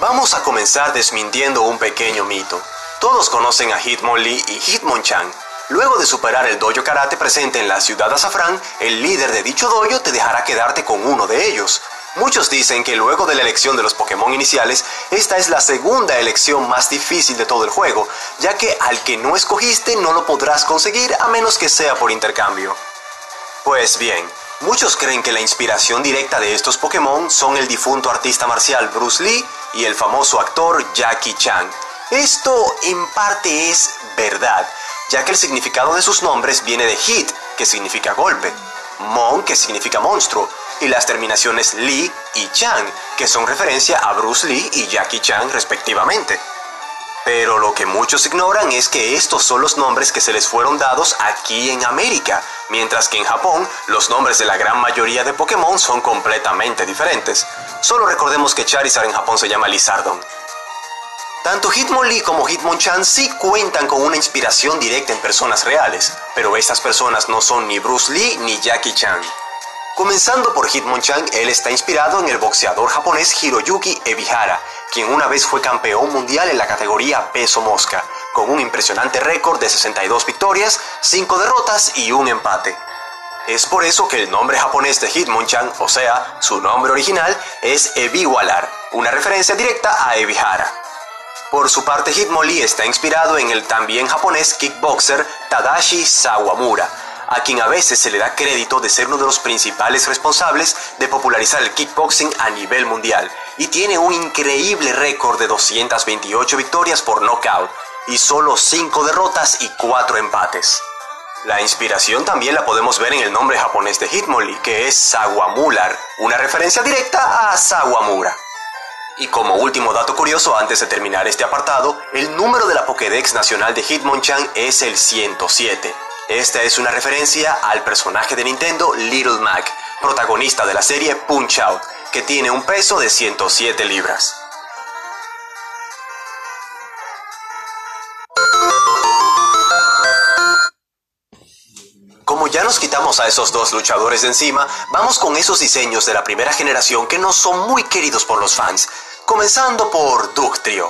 Vamos a comenzar desmintiendo un pequeño mito. Todos conocen a Hitmonlee y Hitmonchan. Luego de superar el dojo karate presente en la ciudad azafrán, el líder de dicho dojo te dejará quedarte con uno de ellos. Muchos dicen que luego de la elección de los Pokémon iniciales, esta es la segunda elección más difícil de todo el juego, ya que al que no escogiste no lo podrás conseguir a menos que sea por intercambio. Pues bien, muchos creen que la inspiración directa de estos Pokémon son el difunto artista marcial Bruce Lee y el famoso actor Jackie Chan. Esto en parte es verdad, ya que el significado de sus nombres viene de hit, que significa golpe, mon, que significa monstruo, y las terminaciones Lee y Chan, que son referencia a Bruce Lee y Jackie Chan respectivamente. Pero lo que muchos ignoran es que estos son los nombres que se les fueron dados aquí en América, mientras que en Japón los nombres de la gran mayoría de Pokémon son completamente diferentes. Solo recordemos que Charizard en Japón se llama Lizardon. Tanto Hitmonlee como Hitmonchan sí cuentan con una inspiración directa en personas reales, pero estas personas no son ni Bruce Lee ni Jackie Chan. Comenzando por Hitmonchan, él está inspirado en el boxeador japonés Hiroyuki Ebihara, quien una vez fue campeón mundial en la categoría peso mosca, con un impresionante récord de 62 victorias, 5 derrotas y un empate. Es por eso que el nombre japonés de Hitmonchan, o sea, su nombre original, es Ebiwalar, una referencia directa a Ebihara. Por su parte, Hitmonlee está inspirado en el también japonés kickboxer Tadashi Sawamura, a quien a veces se le da crédito de ser uno de los principales responsables de popularizar el kickboxing a nivel mundial, y tiene un increíble récord de 228 victorias por knockout y solo 5 derrotas y 4 empates. La inspiración también la podemos ver en el nombre japonés de Hitmonlee, que es Sawamular, una referencia directa a Sawamura. Y como último dato curioso antes de terminar este apartado, el número de la Pokédex nacional de Hitmonchan es el 107. Esta es una referencia al personaje de Nintendo Little Mac, protagonista de la serie Punch Out, que tiene un peso de 107 libras. Nos quitamos a esos dos luchadores de encima, vamos con esos diseños de la primera generación que no son muy queridos por los fans, comenzando por Ductrio.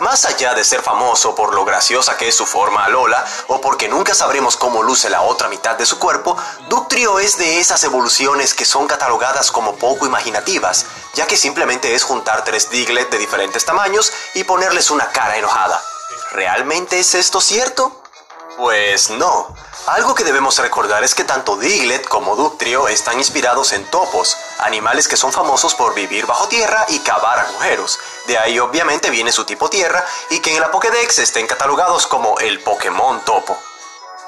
Más allá de ser famoso por lo graciosa que es su forma a Lola, o porque nunca sabremos cómo luce la otra mitad de su cuerpo, Ductrio es de esas evoluciones que son catalogadas como poco imaginativas, ya que simplemente es juntar tres Diglett de diferentes tamaños y ponerles una cara enojada. ¿Realmente es esto cierto? Pues no. Algo que debemos recordar es que tanto Diglett como Ductrio están inspirados en topos, animales que son famosos por vivir bajo tierra y cavar agujeros. De ahí obviamente viene su tipo tierra y que en la Pokédex estén catalogados como el Pokémon topo.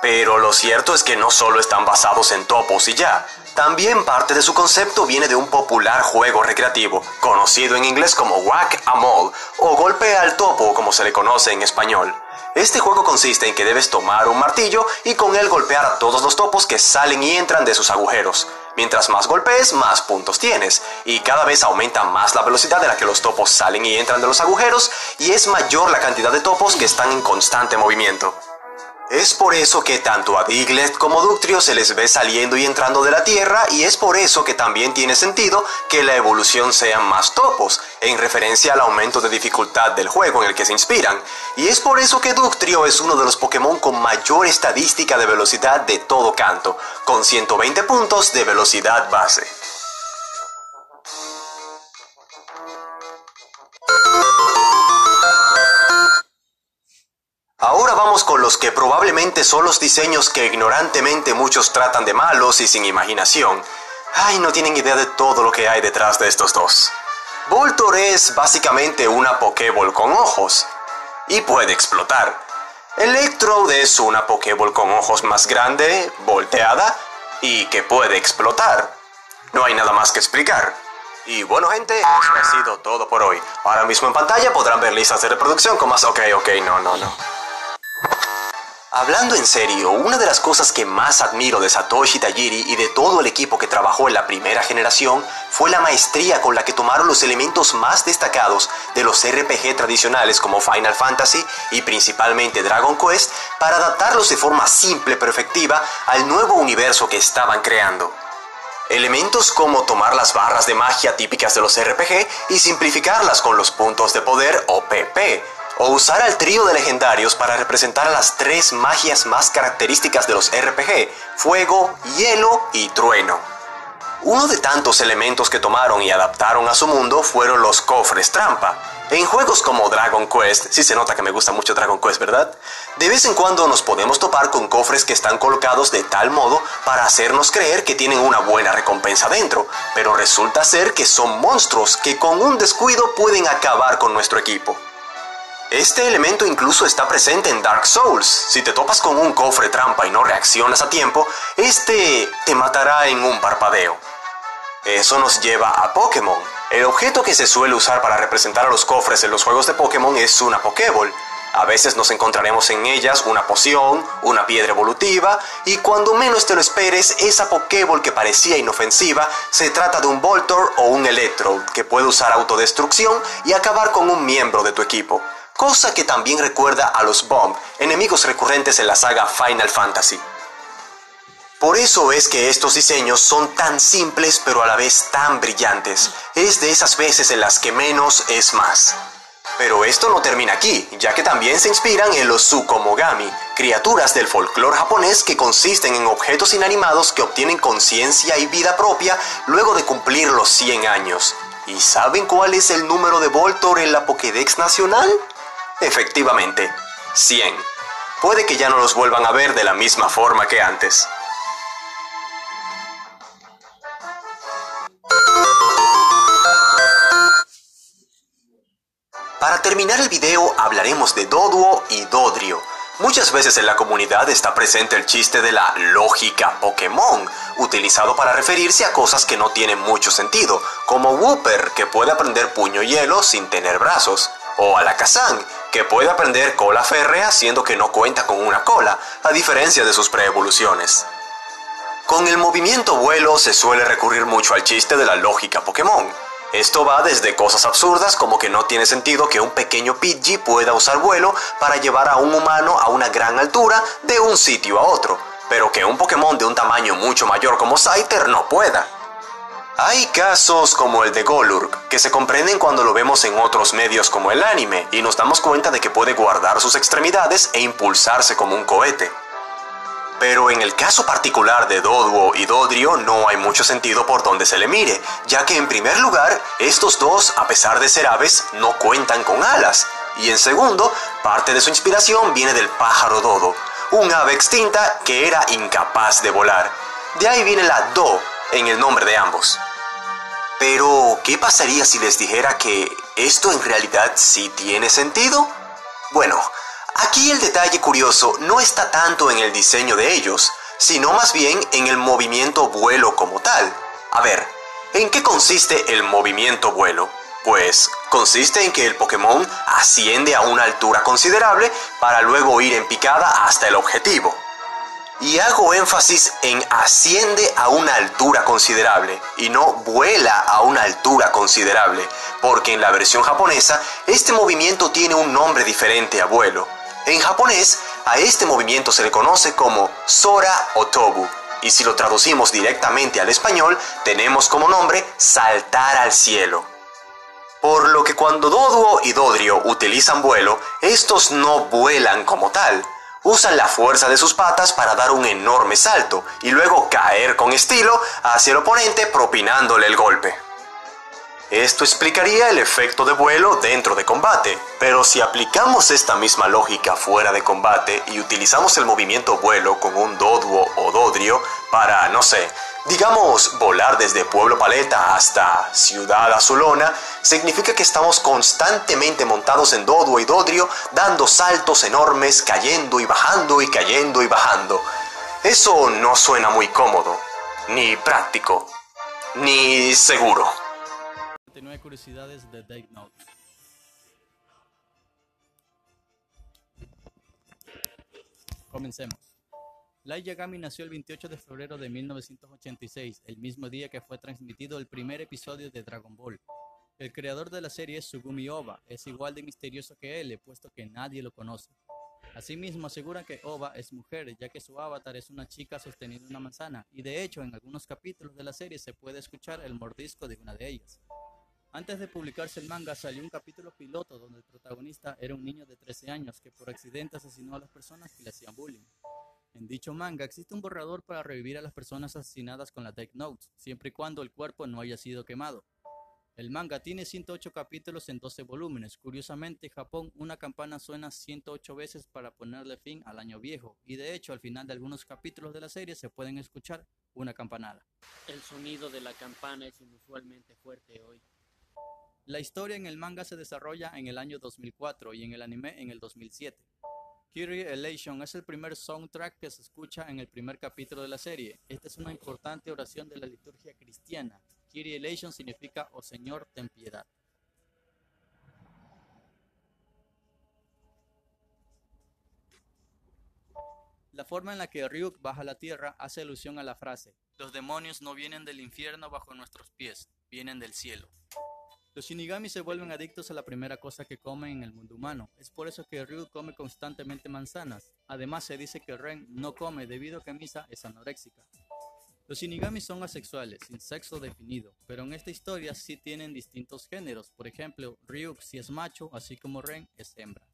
Pero lo cierto es que no solo están basados en topos y ya, también parte de su concepto viene de un popular juego recreativo, conocido en inglés como Whack a Mole o Golpe al Topo como se le conoce en español. Este juego consiste en que debes tomar un martillo y con él golpear a todos los topos que salen y entran de sus agujeros. Mientras más golpees, más puntos tienes, y cada vez aumenta más la velocidad de la que los topos salen y entran de los agujeros, y es mayor la cantidad de topos que están en constante movimiento. Es por eso que tanto a Diglett como Ductrio se les ve saliendo y entrando de la Tierra y es por eso que también tiene sentido que la evolución sean más topos, en referencia al aumento de dificultad del juego en el que se inspiran. Y es por eso que Ductrio es uno de los Pokémon con mayor estadística de velocidad de todo canto, con 120 puntos de velocidad base. Con los que probablemente son los diseños que ignorantemente muchos tratan de malos y sin imaginación. Ay, no tienen idea de todo lo que hay detrás de estos dos. Voltor es básicamente una Pokéball con ojos y puede explotar. Electrode es una Pokéball con ojos más grande, volteada y que puede explotar. No hay nada más que explicar. Y bueno gente, eso ha sido todo por hoy. Ahora mismo en pantalla podrán ver listas de reproducción con más... Ok, ok, no, no, no. Hablando en serio, una de las cosas que más admiro de Satoshi Tajiri y de todo el equipo que trabajó en la primera generación fue la maestría con la que tomaron los elementos más destacados de los RPG tradicionales como Final Fantasy y principalmente Dragon Quest para adaptarlos de forma simple pero efectiva al nuevo universo que estaban creando. Elementos como tomar las barras de magia típicas de los RPG y simplificarlas con los puntos de poder o PP, o usar al trío de legendarios para representar las tres magias más características de los RPG, fuego, hielo y trueno. Uno de tantos elementos que tomaron y adaptaron a su mundo fueron los cofres trampa. En juegos como Dragon Quest, si se nota que me gusta mucho Dragon Quest, ¿verdad? De vez en cuando nos podemos topar con cofres que están colocados de tal modo para hacernos creer que tienen una buena recompensa dentro, pero resulta ser que son monstruos que con un descuido pueden acabar con nuestro equipo. Este elemento incluso está presente en Dark Souls. Si te topas con un cofre trampa y no reaccionas a tiempo, este te matará en un parpadeo. Eso nos lleva a Pokémon. El objeto que se suele usar para representar a los cofres en los juegos de Pokémon es una Pokéball. A veces nos encontraremos en ellas una poción, una piedra evolutiva, y cuando menos te lo esperes, esa Pokéball que parecía inofensiva se trata de un Voltor o un Electrode que puede usar autodestrucción y acabar con un miembro de tu equipo. Cosa que también recuerda a los Bomb, enemigos recurrentes en la saga Final Fantasy. Por eso es que estos diseños son tan simples pero a la vez tan brillantes. Es de esas veces en las que menos es más. Pero esto no termina aquí, ya que también se inspiran en los Tsukomogami, criaturas del folclore japonés que consisten en objetos inanimados que obtienen conciencia y vida propia luego de cumplir los 100 años. ¿Y saben cuál es el número de Voltor en la Pokédex nacional? Efectivamente, 100. Puede que ya no los vuelvan a ver de la misma forma que antes. Para terminar el video hablaremos de Doduo y Dodrio. Muchas veces en la comunidad está presente el chiste de la lógica Pokémon, utilizado para referirse a cosas que no tienen mucho sentido, como Wooper, que puede aprender puño hielo sin tener brazos, o Alakazam, que puede aprender cola férrea siendo que no cuenta con una cola, a diferencia de sus preevoluciones. Con el movimiento vuelo se suele recurrir mucho al chiste de la lógica Pokémon, esto va desde cosas absurdas como que no tiene sentido que un pequeño Pidgey pueda usar vuelo para llevar a un humano a una gran altura de un sitio a otro, pero que un Pokémon de un tamaño mucho mayor como Scyther no pueda. Hay casos como el de Golurk, que se comprenden cuando lo vemos en otros medios como el anime, y nos damos cuenta de que puede guardar sus extremidades e impulsarse como un cohete. Pero en el caso particular de Doduo y Dodrio no hay mucho sentido por donde se le mire, ya que en primer lugar, estos dos, a pesar de ser aves, no cuentan con alas, y en segundo, parte de su inspiración viene del pájaro dodo, un ave extinta que era incapaz de volar. De ahí viene la Do en el nombre de ambos. Pero, ¿qué pasaría si les dijera que esto en realidad sí tiene sentido? Bueno, Aquí el detalle curioso no está tanto en el diseño de ellos, sino más bien en el movimiento vuelo como tal. A ver, ¿en qué consiste el movimiento vuelo? Pues consiste en que el Pokémon asciende a una altura considerable para luego ir en picada hasta el objetivo. Y hago énfasis en asciende a una altura considerable y no vuela a una altura considerable, porque en la versión japonesa este movimiento tiene un nombre diferente a vuelo. En japonés, a este movimiento se le conoce como Sora Otobu, y si lo traducimos directamente al español, tenemos como nombre saltar al cielo. Por lo que cuando Doduo y Dodrio utilizan vuelo, estos no vuelan como tal, usan la fuerza de sus patas para dar un enorme salto y luego caer con estilo hacia el oponente propinándole el golpe. Esto explicaría el efecto de vuelo dentro de combate, pero si aplicamos esta misma lógica fuera de combate y utilizamos el movimiento vuelo con un doduo o dodrio para, no sé, digamos volar desde Pueblo Paleta hasta Ciudad Azulona, significa que estamos constantemente montados en doduo y dodrio, dando saltos enormes, cayendo y bajando y cayendo y bajando. Eso no suena muy cómodo, ni práctico, ni seguro. Comencemos. Light Yagami nació el 28 de febrero de 1986, el mismo día que fue transmitido el primer episodio de Dragon Ball. El creador de la serie, Sugumi Oba, es igual de misterioso que él, puesto que nadie lo conoce. Asimismo, aseguran que Oba es mujer, ya que su avatar es una chica sosteniendo una manzana, y de hecho en algunos capítulos de la serie se puede escuchar el mordisco de una de ellas. Antes de publicarse el manga salió un capítulo piloto donde el protagonista era un niño de 13 años que por accidente asesinó a las personas que le hacían bullying. En dicho manga existe un borrador para revivir a las personas asesinadas con la Death Note, siempre y cuando el cuerpo no haya sido quemado. El manga tiene 108 capítulos en 12 volúmenes. Curiosamente, Japón, una campana suena 108 veces para ponerle fin al año viejo, y de hecho al final de algunos capítulos de la serie se pueden escuchar una campanada. El sonido de la campana es inusualmente fuerte hoy. La historia en el manga se desarrolla en el año 2004 y en el anime en el 2007. Kyrie Elation es el primer soundtrack que se escucha en el primer capítulo de la serie. Esta es una importante oración de la liturgia cristiana Kyrie eleison significa Oh Señor, ten piedad. La forma en la que Ryuk baja la tierra hace alusión a la frase, los demonios no vienen del infierno bajo nuestros pies, vienen del cielo. Los Shinigami se vuelven adictos a la primera cosa que comen en el mundo humano. Es por eso que Ryuk come constantemente manzanas. Además se dice que Ren no come debido a que Misa es anoréxica. Los Shinigami son asexuales, sin sexo definido, pero en esta historia sí tienen distintos géneros. Por ejemplo, Ryuk sí es macho, así como Ren es hembra.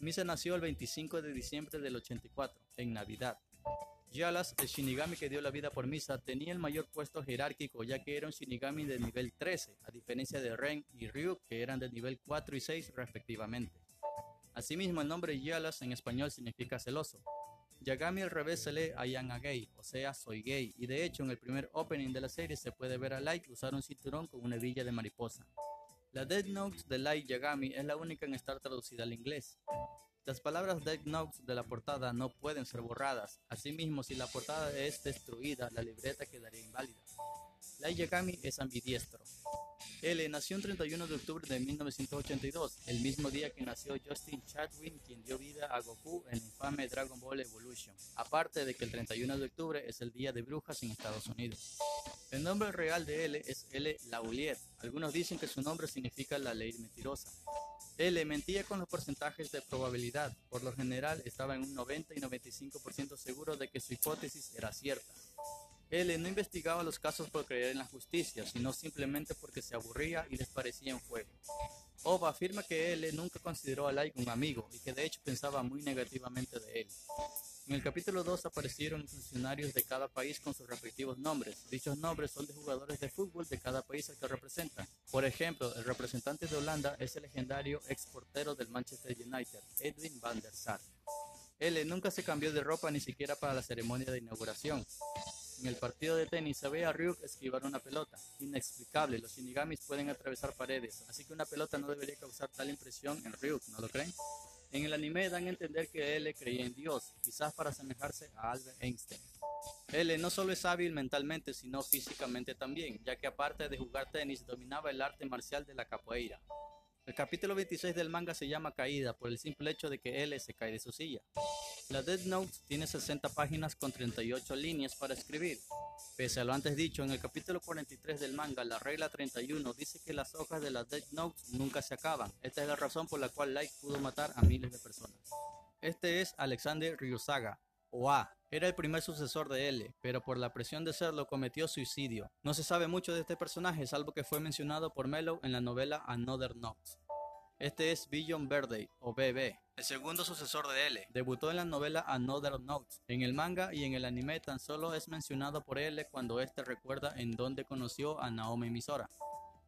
Misa nació el 25 de diciembre del 84, en Navidad. Yalas, el Shinigami que dio la vida por Misa, tenía el mayor puesto jerárquico ya que era un Shinigami de nivel 13, a diferencia de Ren y Ryuk que eran de nivel 4 y 6 respectivamente. Asimismo, el nombre Yalas en español significa celoso. Yagami al revés se lee I am gay, o sea, soy gay, y de hecho en el primer opening de la serie se puede ver a Light usar un cinturón con una hebilla de mariposa. La Dead Notes de Light Yagami es la única en estar traducida al inglés. Las palabras Dead Notes de la portada no pueden ser borradas, asimismo si la portada es destruida, la libreta quedaría inválida. Light Yagami es ambidiestro. L nació el 31 de octubre de 1982, el mismo día que nació Justin Chatwin, quien dio vida a Goku en el infame Dragon Ball Evolution, aparte de que el 31 de octubre es el Día de Brujas en Estados Unidos. El nombre real de L es L. Lauliet. Algunos dicen que su nombre significa la ley mentirosa. L mentía con los porcentajes de probabilidad. Por lo general estaba en un 90 y 95% seguro de que su hipótesis era cierta. L no investigaba los casos por creer en la justicia, sino simplemente porque se aburría y les parecía un juego. Oba afirma que L nunca consideró a Light un amigo y que de hecho pensaba muy negativamente de él. En el capítulo 2 aparecieron funcionarios de cada país con sus respectivos nombres. Dichos nombres son de jugadores de fútbol de cada país al que representan. Por ejemplo, el representante de Holanda es el legendario exportero del Manchester United, Edwin van der Sar. L nunca se cambió de ropa ni siquiera para la ceremonia de inauguración. En el partido de tenis se ve a Ryuk esquivar una pelota. Inexplicable, los shinigamis pueden atravesar paredes, así que una pelota no debería causar tal impresión en Ryuk, ¿no lo creen? En el anime dan a entender que L creía en Dios, quizás para asemejarse a Albert Einstein. L no solo es hábil mentalmente, sino físicamente también, ya que aparte de jugar tenis, dominaba el arte marcial de la capoeira. El capítulo 26 del manga se llama Caída por el simple hecho de que L se cae de su silla. La Dead Note tiene 60 páginas con 38 líneas para escribir. Pese a lo antes dicho, en el capítulo 43 del manga, la regla 31 dice que las hojas de la Dead Note nunca se acaban. Esta es la razón por la cual Light pudo matar a miles de personas. Este es Alexander Ryusaga, o. Era el primer sucesor de L, pero por la presión de serlo cometió suicidio. No se sabe mucho de este personaje, salvo que fue mencionado por Mellow en la novela Another Note. Este es Billion Verde, o BB, el segundo sucesor de L. Debutó en la novela Another Note. En el manga y en el anime tan solo es mencionado por L cuando éste recuerda en dónde conoció a Naomi Misora.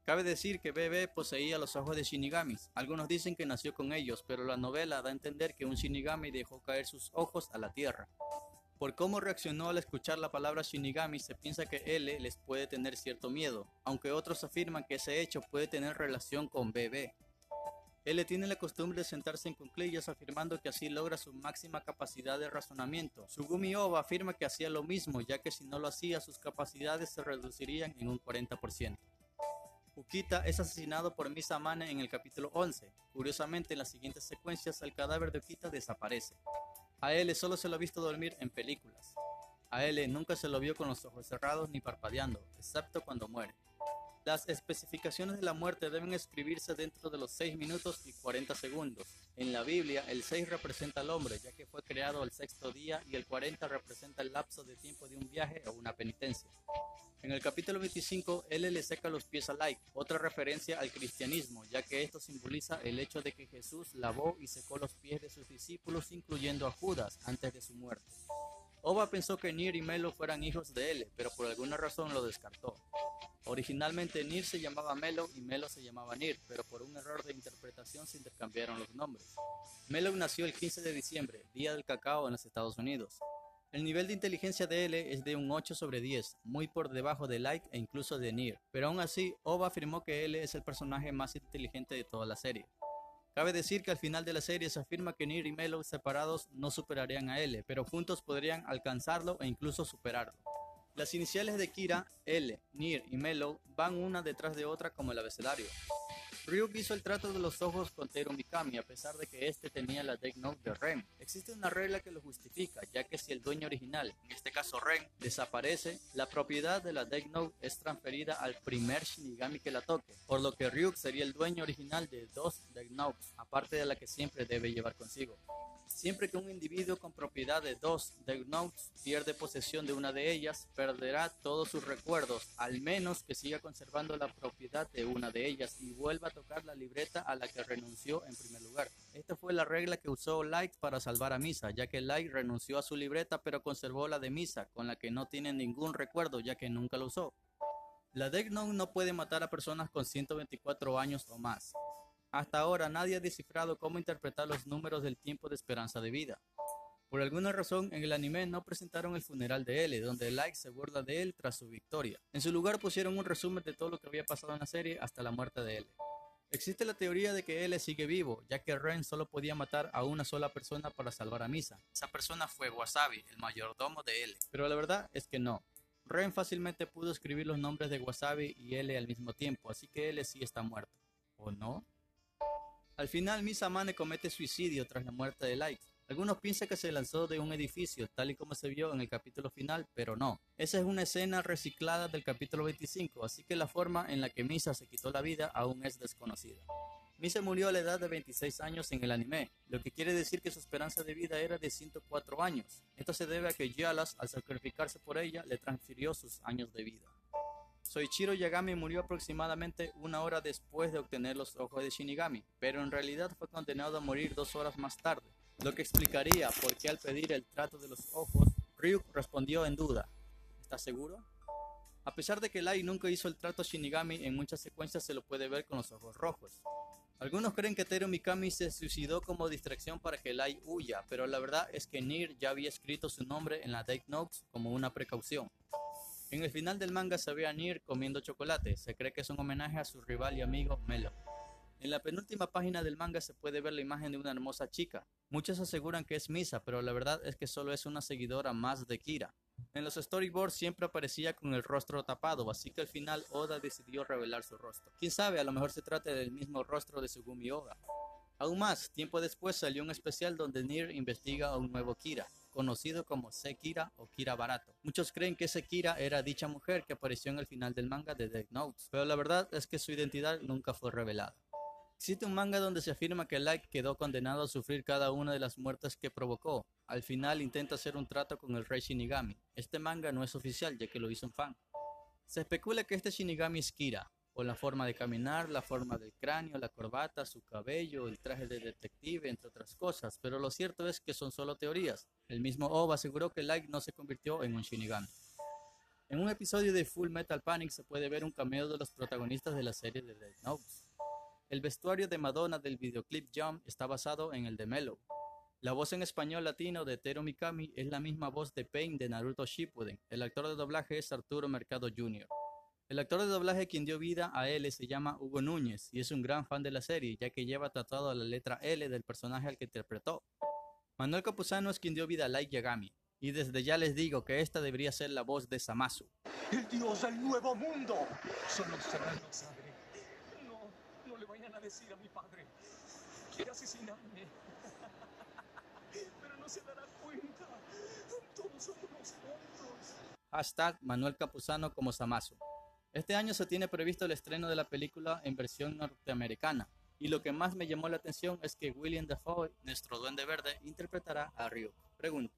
Cabe decir que BB poseía los ojos de Shinigamis. Algunos dicen que nació con ellos, pero la novela da a entender que un Shinigami dejó caer sus ojos a la tierra. Por cómo reaccionó al escuchar la palabra Shinigami, se piensa que L les puede tener cierto miedo, aunque otros afirman que ese hecho puede tener relación con BB. Él tiene la costumbre de sentarse en cuclillas afirmando que así logra su máxima capacidad de razonamiento. Sugumi Oba afirma que hacía lo mismo, ya que si no lo hacía sus capacidades se reducirían en un 40%. Ukita es asesinado por Misa Mane en el capítulo 11. Curiosamente, en las siguientes secuencias el cadáver de Ukita desaparece. A él solo se lo ha visto dormir en películas. A él nunca se lo vio con los ojos cerrados ni parpadeando, excepto cuando muere. Las especificaciones de la muerte deben escribirse dentro de los 6 minutos y 40 segundos. En la Biblia, el 6 representa al hombre, ya que fue creado el sexto día, y el 40 representa el lapso de tiempo de un viaje o una penitencia. En el capítulo 25, él le seca los pies a Like, otra referencia al cristianismo, ya que esto simboliza el hecho de que Jesús lavó y secó los pies de sus discípulos, incluyendo a Judas, antes de su muerte. Oba pensó que Nir y Melo fueran hijos de él, pero por alguna razón lo descartó. Originalmente Nir se llamaba Melo y Melo se llamaba Nir, pero por un error de interpretación se intercambiaron los nombres. Melo nació el 15 de diciembre, día del cacao en los Estados Unidos. El nivel de inteligencia de L es de un 8 sobre 10, muy por debajo de Light e incluso de Nir, pero aún así Oba afirmó que L es el personaje más inteligente de toda la serie. Cabe decir que al final de la serie se afirma que Nir y Melo separados no superarían a L, pero juntos podrían alcanzarlo e incluso superarlo. Las iniciales de Kira, L, Nir y Melo van una detrás de otra como el abecedario. Ryuk hizo el trato de los ojos con Teru Mikami a pesar de que este tenía la Deck Note de Ren. Existe una regla que lo justifica, ya que si el dueño original, en este caso Ren, desaparece, la propiedad de la Deck Note es transferida al primer Shinigami que la toque, por lo que Ryuk sería el dueño original de dos Deck Notes, aparte de la que siempre debe llevar consigo. Siempre que un individuo con propiedad de dos Death Notes pierde posesión de una de ellas, perderá todos sus recuerdos, al menos que siga conservando la propiedad de una de ellas y vuelva a tocar la libreta a la que renunció en primer lugar. Esta fue la regla que usó Light para salvar a Misa, ya que Light renunció a su libreta pero conservó la de Misa, con la que no tiene ningún recuerdo ya que nunca la usó. La Note no puede matar a personas con 124 años o más. Hasta ahora nadie ha descifrado cómo interpretar los números del tiempo de esperanza de vida. Por alguna razón, en el anime no presentaron el funeral de L, donde Light se burla de él tras su victoria. En su lugar pusieron un resumen de todo lo que había pasado en la serie hasta la muerte de L. Existe la teoría de que L sigue vivo, ya que Ren solo podía matar a una sola persona para salvar a Misa. Esa persona fue Wasabi, el mayordomo de L. Pero la verdad es que no. Ren fácilmente pudo escribir los nombres de Wasabi y L al mismo tiempo, así que L sí está muerto. ¿O no? Al final, Misa Mane comete suicidio tras la muerte de Light. Algunos piensan que se lanzó de un edificio, tal y como se vio en el capítulo final, pero no. Esa es una escena reciclada del capítulo 25, así que la forma en la que Misa se quitó la vida aún es desconocida. Misa murió a la edad de 26 años en el anime, lo que quiere decir que su esperanza de vida era de 104 años. Esto se debe a que Yalas, al sacrificarse por ella, le transfirió sus años de vida. Soichiro Yagami murió aproximadamente una hora después de obtener los ojos de Shinigami, pero en realidad fue condenado a morir dos horas más tarde, lo que explicaría por qué al pedir el trato de los ojos, Ryuk respondió en duda. ¿Estás seguro? A pesar de que Lai nunca hizo el trato Shinigami, en muchas secuencias se lo puede ver con los ojos rojos. Algunos creen que Teru Mikami se suicidó como distracción para que Lai huya, pero la verdad es que Nir ya había escrito su nombre en la Death Notes como una precaución. En el final del manga se ve a Nir comiendo chocolate, se cree que es un homenaje a su rival y amigo Melo. En la penúltima página del manga se puede ver la imagen de una hermosa chica. Muchos aseguran que es Misa, pero la verdad es que solo es una seguidora más de Kira. En los storyboards siempre aparecía con el rostro tapado, así que al final Oda decidió revelar su rostro. Quién sabe, a lo mejor se trata del mismo rostro de Sugumi Oda. Aún más, tiempo después salió un especial donde Nir investiga a un nuevo Kira conocido como Sekira o Kira Barato. Muchos creen que Sekira era dicha mujer que apareció en el final del manga de Death Notes, pero la verdad es que su identidad nunca fue revelada. Existe un manga donde se afirma que Light quedó condenado a sufrir cada una de las muertes que provocó. Al final intenta hacer un trato con el rey Shinigami. Este manga no es oficial ya que lo hizo un fan. Se especula que este Shinigami es Kira, o la forma de caminar, la forma del cráneo, la corbata, su cabello, el traje de detective, entre otras cosas, pero lo cierto es que son solo teorías. El mismo Oba aseguró que Light no se convirtió en un Shinigami. En un episodio de Full Metal Panic se puede ver un cameo de los protagonistas de la serie de Death Note. El vestuario de Madonna del videoclip Jump está basado en el de Mellow. La voz en español latino de Teru Mikami es la misma voz de Pain de Naruto Shippuden. El actor de doblaje es Arturo Mercado Jr. El actor de doblaje quien dio vida a L se llama Hugo Núñez y es un gran fan de la serie, ya que lleva tratado la letra L del personaje al que interpretó. Manuel Capuzano es quien dio vida a Light Yagami, y desde ya les digo que esta debería ser la voz de Samasu. ¡El dios del nuevo mundo! Solo será el padre. No, no le vayan a decir a mi padre. Quiere asesinarme. Pero no se dará cuenta. Todos somos unos tontos. Hashtag Manuel Capuzano como Samasu. Este año se tiene previsto el estreno de la película en versión norteamericana. Y lo que más me llamó la atención es que William Dafoe, nuestro duende verde, interpretará a Ryuk. Pregunta,